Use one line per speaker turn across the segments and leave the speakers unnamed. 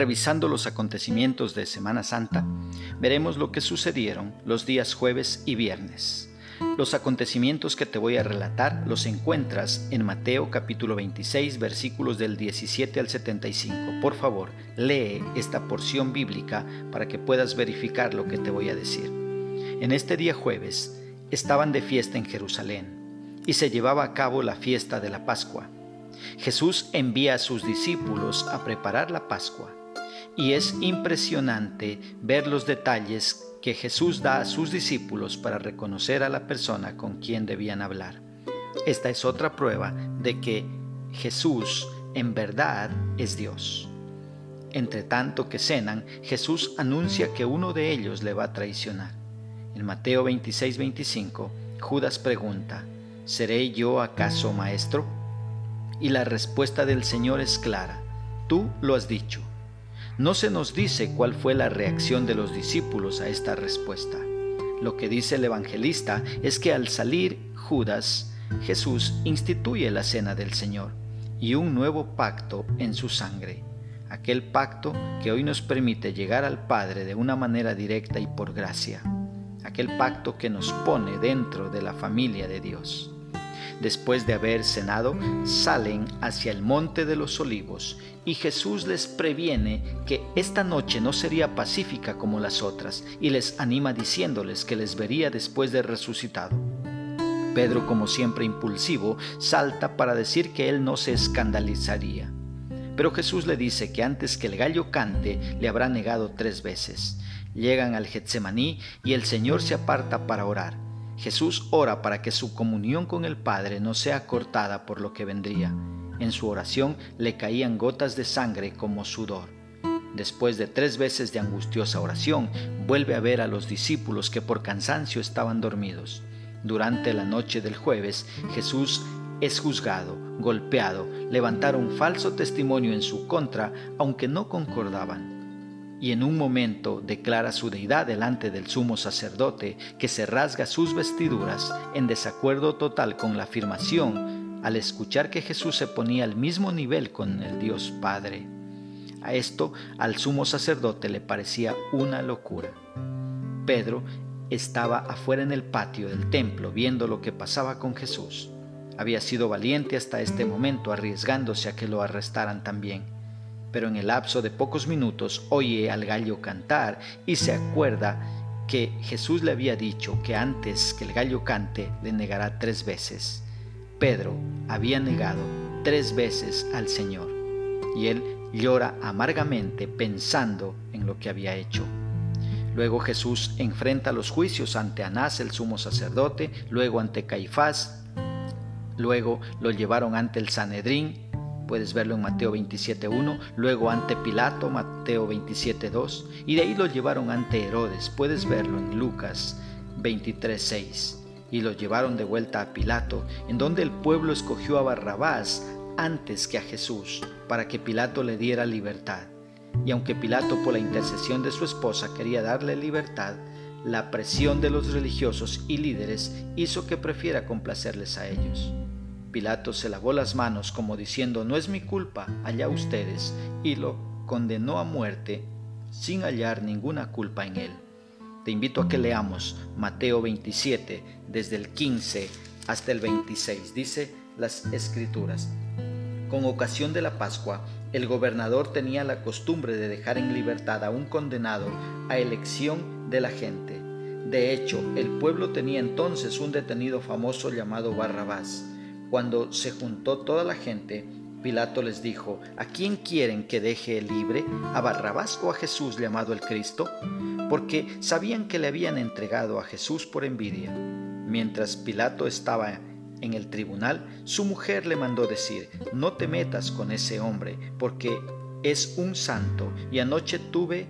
revisando los acontecimientos de Semana Santa, veremos lo que sucedieron los días jueves y viernes. Los acontecimientos que te voy a relatar los encuentras en Mateo capítulo 26 versículos del 17 al 75. Por favor, lee esta porción bíblica para que puedas verificar lo que te voy a decir. En este día jueves estaban de fiesta en Jerusalén y se llevaba a cabo la fiesta de la Pascua. Jesús envía a sus discípulos a preparar la Pascua y es impresionante ver los detalles que Jesús da a sus discípulos para reconocer a la persona con quien debían hablar. Esta es otra prueba de que Jesús en verdad es Dios. Entre tanto que cenan, Jesús anuncia que uno de ellos le va a traicionar. En Mateo 26-25, Judas pregunta, ¿seré yo acaso maestro? Y la respuesta del Señor es clara, tú lo has dicho. No se nos dice cuál fue la reacción de los discípulos a esta respuesta. Lo que dice el evangelista es que al salir Judas, Jesús instituye la cena del Señor y un nuevo pacto en su sangre, aquel pacto que hoy nos permite llegar al Padre de una manera directa y por gracia, aquel pacto que nos pone dentro de la familia de Dios. Después de haber cenado, salen hacia el monte de los olivos y Jesús les previene que esta noche no sería pacífica como las otras y les anima diciéndoles que les vería después de resucitado. Pedro, como siempre impulsivo, salta para decir que él no se escandalizaría. Pero Jesús le dice que antes que el gallo cante le habrá negado tres veces. Llegan al Getsemaní y el Señor se aparta para orar. Jesús ora para que su comunión con el Padre no sea cortada por lo que vendría. En su oración le caían gotas de sangre como sudor. Después de tres veces de angustiosa oración, vuelve a ver a los discípulos que por cansancio estaban dormidos. Durante la noche del jueves, Jesús es juzgado, golpeado, levantaron falso testimonio en su contra, aunque no concordaban y en un momento declara su deidad delante del sumo sacerdote, que se rasga sus vestiduras en desacuerdo total con la afirmación al escuchar que Jesús se ponía al mismo nivel con el Dios Padre. A esto al sumo sacerdote le parecía una locura. Pedro estaba afuera en el patio del templo viendo lo que pasaba con Jesús. Había sido valiente hasta este momento arriesgándose a que lo arrestaran también pero en el lapso de pocos minutos oye al gallo cantar y se acuerda que Jesús le había dicho que antes que el gallo cante le negará tres veces. Pedro había negado tres veces al Señor y él llora amargamente pensando en lo que había hecho. Luego Jesús enfrenta los juicios ante Anás el sumo sacerdote, luego ante Caifás, luego lo llevaron ante el Sanedrín puedes verlo en Mateo 27.1, luego ante Pilato, Mateo 27.2, y de ahí lo llevaron ante Herodes, puedes verlo en Lucas 23.6, y lo llevaron de vuelta a Pilato, en donde el pueblo escogió a Barrabás antes que a Jesús, para que Pilato le diera libertad. Y aunque Pilato por la intercesión de su esposa quería darle libertad, la presión de los religiosos y líderes hizo que prefiera complacerles a ellos. Pilato se lavó las manos como diciendo, no es mi culpa, allá ustedes, y lo condenó a muerte sin hallar ninguna culpa en él. Te invito a que leamos Mateo 27, desde el 15 hasta el 26. Dice las escrituras. Con ocasión de la Pascua, el gobernador tenía la costumbre de dejar en libertad a un condenado a elección de la gente. De hecho, el pueblo tenía entonces un detenido famoso llamado Barrabás. Cuando se juntó toda la gente, Pilato les dijo, ¿a quién quieren que deje libre? ¿A Barrabás o a Jesús llamado el Cristo? Porque sabían que le habían entregado a Jesús por envidia. Mientras Pilato estaba en el tribunal, su mujer le mandó decir, no te metas con ese hombre, porque es un santo, y anoche tuve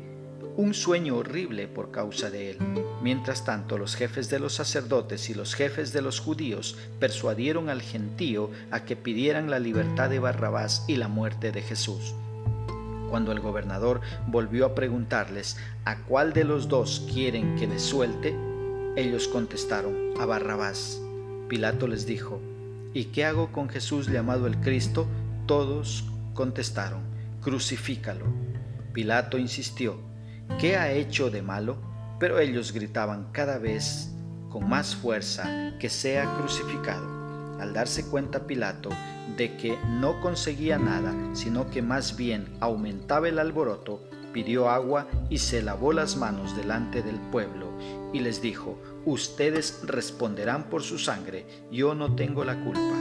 un sueño horrible por causa de él. Mientras tanto, los jefes de los sacerdotes y los jefes de los judíos persuadieron al gentío a que pidieran la libertad de Barrabás y la muerte de Jesús. Cuando el gobernador volvió a preguntarles a cuál de los dos quieren que les suelte, ellos contestaron a Barrabás. Pilato les dijo, ¿y qué hago con Jesús llamado el Cristo? Todos contestaron, crucifícalo. Pilato insistió, ¿qué ha hecho de malo? Pero ellos gritaban cada vez con más fuerza que sea crucificado. Al darse cuenta Pilato de que no conseguía nada, sino que más bien aumentaba el alboroto, pidió agua y se lavó las manos delante del pueblo y les dijo, ustedes responderán por su sangre, yo no tengo la culpa.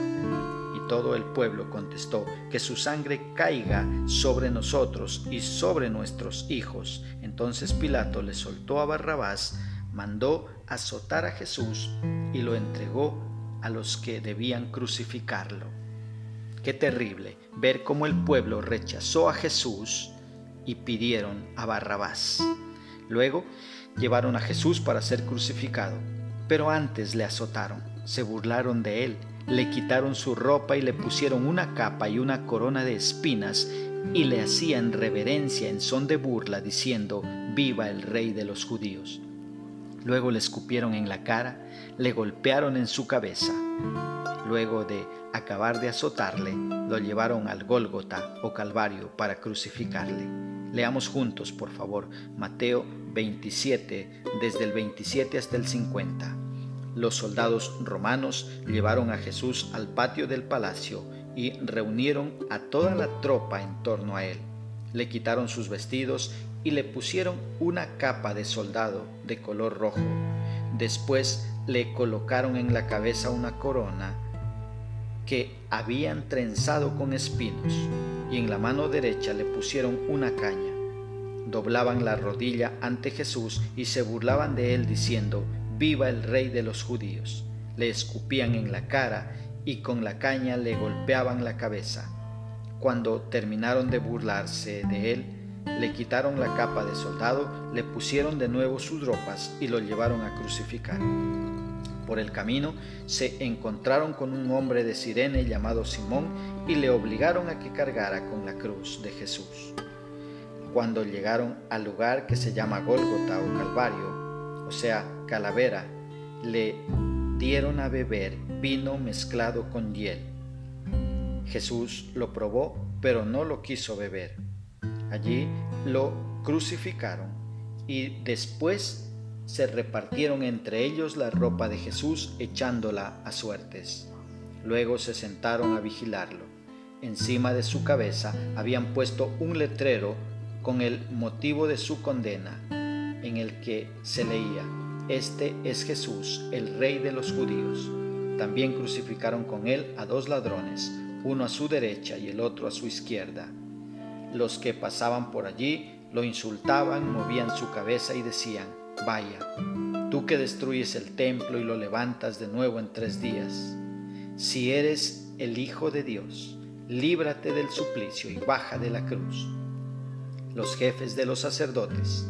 Y todo el pueblo contestó, que su sangre caiga sobre nosotros y sobre nuestros hijos. Entonces Pilato le soltó a Barrabás, mandó azotar a Jesús y lo entregó a los que debían crucificarlo. Qué terrible ver cómo el pueblo rechazó a Jesús y pidieron a Barrabás. Luego llevaron a Jesús para ser crucificado, pero antes le azotaron, se burlaron de él, le quitaron su ropa y le pusieron una capa y una corona de espinas y le hacían reverencia en son de burla diciendo, viva el rey de los judíos. Luego le escupieron en la cara, le golpearon en su cabeza. Luego de acabar de azotarle, lo llevaron al Gólgota o Calvario para crucificarle. Leamos juntos, por favor, Mateo 27, desde el 27 hasta el 50. Los soldados romanos llevaron a Jesús al patio del palacio y reunieron a toda la tropa en torno a él. Le quitaron sus vestidos y le pusieron una capa de soldado de color rojo. Después le colocaron en la cabeza una corona que habían trenzado con espinos y en la mano derecha le pusieron una caña. Doblaban la rodilla ante Jesús y se burlaban de él diciendo, Viva el rey de los judíos. Le escupían en la cara y con la caña le golpeaban la cabeza. Cuando terminaron de burlarse de él, le quitaron la capa de soldado, le pusieron de nuevo sus ropas y lo llevaron a crucificar. Por el camino se encontraron con un hombre de Sirene llamado Simón y le obligaron a que cargara con la cruz de Jesús. Cuando llegaron al lugar que se llama Gólgota o Calvario, o sea, calavera, le dieron a beber vino mezclado con hiel. Jesús lo probó, pero no lo quiso beber. Allí lo crucificaron y después se repartieron entre ellos la ropa de Jesús echándola a suertes. Luego se sentaron a vigilarlo. Encima de su cabeza habían puesto un letrero con el motivo de su condena, en el que se leía, Este es Jesús, el Rey de los judíos. También crucificaron con él a dos ladrones, uno a su derecha y el otro a su izquierda. Los que pasaban por allí lo insultaban, movían su cabeza y decían, vaya, tú que destruyes el templo y lo levantas de nuevo en tres días, si eres el Hijo de Dios, líbrate del suplicio y baja de la cruz. Los jefes de los sacerdotes,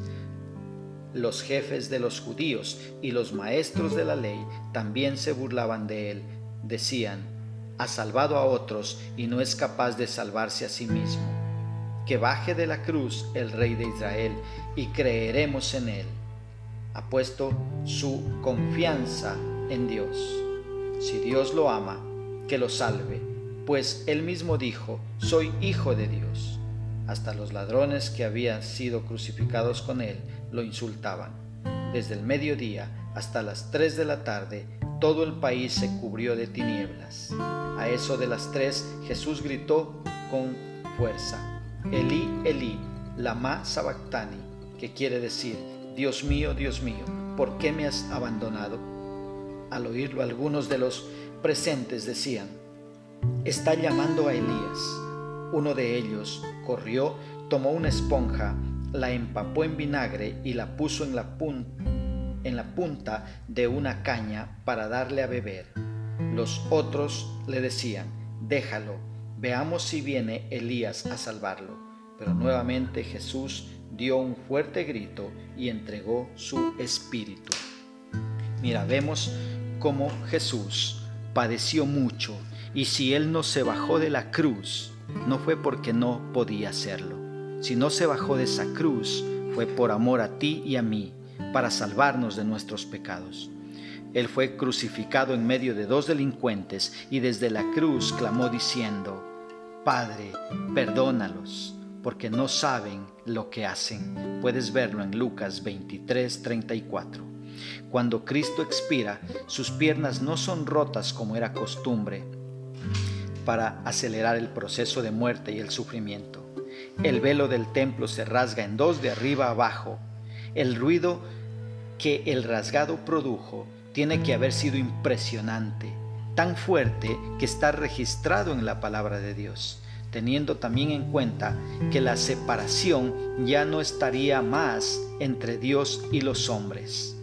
los jefes de los judíos y los maestros de la ley también se burlaban de él. Decían, ha salvado a otros y no es capaz de salvarse a sí mismo que baje de la cruz el Rey de Israel y creeremos en Él. Ha puesto su confianza en Dios. Si Dios lo ama, que lo salve, pues Él mismo dijo, soy hijo de Dios. Hasta los ladrones que habían sido crucificados con Él lo insultaban. Desde el mediodía hasta las tres de la tarde, todo el país se cubrió de tinieblas. A eso de las tres, Jesús gritó con fuerza, Elí, Elí, lama sabactani, que quiere decir, Dios mío, Dios mío, ¿por qué me has abandonado? Al oírlo algunos de los presentes decían, está llamando a Elías. Uno de ellos corrió, tomó una esponja, la empapó en vinagre y la puso en la, en la punta de una caña para darle a beber. Los otros le decían, déjalo, Veamos si viene Elías a salvarlo. Pero nuevamente Jesús dio un fuerte grito y entregó su espíritu. Mira, vemos cómo Jesús padeció mucho y si Él no se bajó de la cruz, no fue porque no podía hacerlo. Si no se bajó de esa cruz, fue por amor a ti y a mí, para salvarnos de nuestros pecados. Él fue crucificado en medio de dos delincuentes y desde la cruz clamó diciendo, Padre, perdónalos, porque no saben lo que hacen. Puedes verlo en Lucas 23, 34. Cuando Cristo expira, sus piernas no son rotas como era costumbre para acelerar el proceso de muerte y el sufrimiento. El velo del templo se rasga en dos de arriba abajo. El ruido que el rasgado produjo tiene que haber sido impresionante, tan fuerte que está registrado en la palabra de Dios teniendo también en cuenta que la separación ya no estaría más entre Dios y los hombres.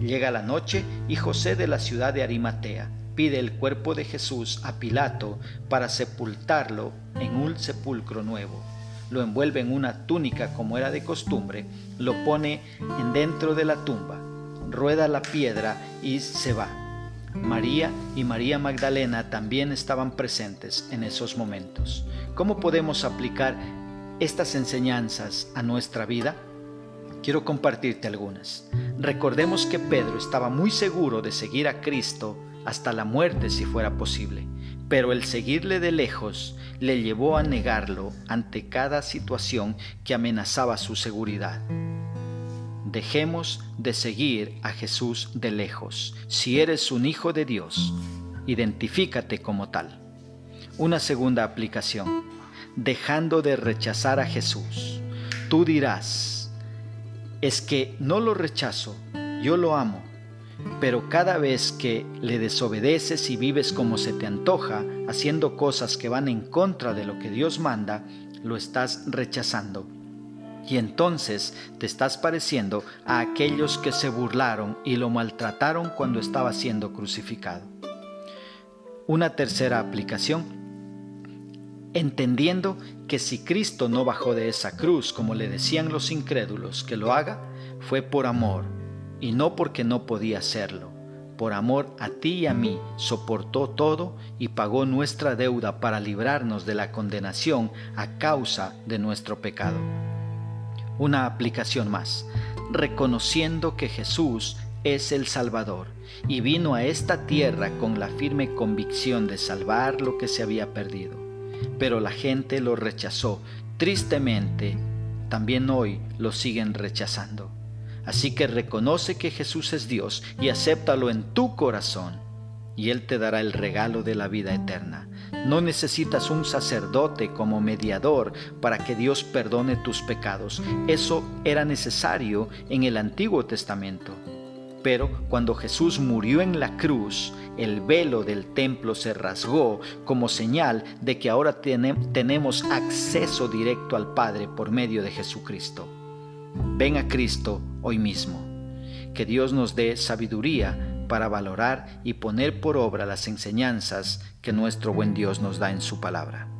Llega la noche y José de la ciudad de Arimatea pide el cuerpo de Jesús a Pilato para sepultarlo en un sepulcro nuevo. Lo envuelve en una túnica como era de costumbre, lo pone en dentro de la tumba, rueda la piedra y se va. María y María Magdalena también estaban presentes en esos momentos. ¿Cómo podemos aplicar estas enseñanzas a nuestra vida? Quiero compartirte algunas. Recordemos que Pedro estaba muy seguro de seguir a Cristo hasta la muerte si fuera posible, pero el seguirle de lejos le llevó a negarlo ante cada situación que amenazaba su seguridad. Dejemos de seguir a Jesús de lejos. Si eres un hijo de Dios, identifícate como tal. Una segunda aplicación. Dejando de rechazar a Jesús. Tú dirás, es que no lo rechazo, yo lo amo, pero cada vez que le desobedeces y vives como se te antoja, haciendo cosas que van en contra de lo que Dios manda, lo estás rechazando y entonces te estás pareciendo a aquellos que se burlaron y lo maltrataron cuando estaba siendo crucificado. Una tercera aplicación. Entendiendo que si Cristo no bajó de esa cruz, como le decían los incrédulos que lo haga, fue por amor y no porque no podía hacerlo. Por amor a ti y a mí soportó todo y pagó nuestra deuda para librarnos de la condenación a causa de nuestro pecado una aplicación más, reconociendo que Jesús es el Salvador y vino a esta tierra con la firme convicción de salvar lo que se había perdido. Pero la gente lo rechazó. Tristemente, también hoy lo siguen rechazando. Así que reconoce que Jesús es Dios y acéptalo en tu corazón y Él te dará el regalo de la vida eterna. No necesitas un sacerdote como mediador para que Dios perdone tus pecados. Eso era necesario en el Antiguo Testamento. Pero cuando Jesús murió en la cruz, el velo del templo se rasgó como señal de que ahora tenemos acceso directo al Padre por medio de Jesucristo. Ven a Cristo hoy mismo. Que Dios nos dé sabiduría para valorar y poner por obra las enseñanzas que nuestro buen Dios nos da en su palabra.